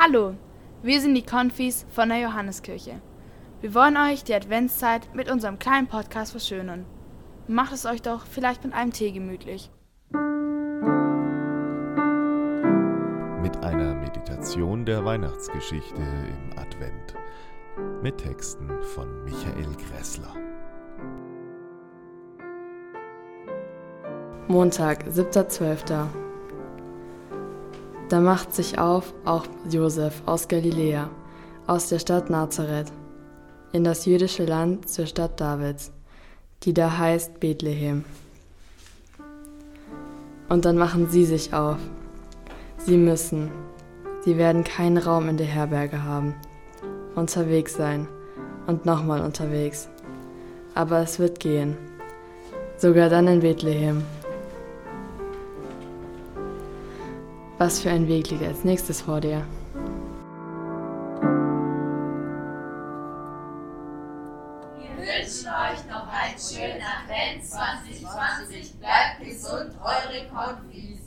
Hallo, wir sind die Konfis von der Johanneskirche. Wir wollen euch die Adventszeit mit unserem kleinen Podcast verschönern. Macht es euch doch vielleicht mit einem Tee gemütlich. Mit einer Meditation der Weihnachtsgeschichte im Advent. Mit Texten von Michael Gressler. Montag, 7.12. Da macht sich auf auch Josef aus Galiläa, aus der Stadt Nazareth, in das jüdische Land zur Stadt Davids, die da heißt Bethlehem. Und dann machen sie sich auf. Sie müssen, sie werden keinen Raum in der Herberge haben, unterwegs sein und nochmal unterwegs. Aber es wird gehen, sogar dann in Bethlehem. Was für ein Weg liegt als nächstes vor dir? Wir wünschen euch noch einen schönen Advent 2020. Bleibt gesund, eure Konfis.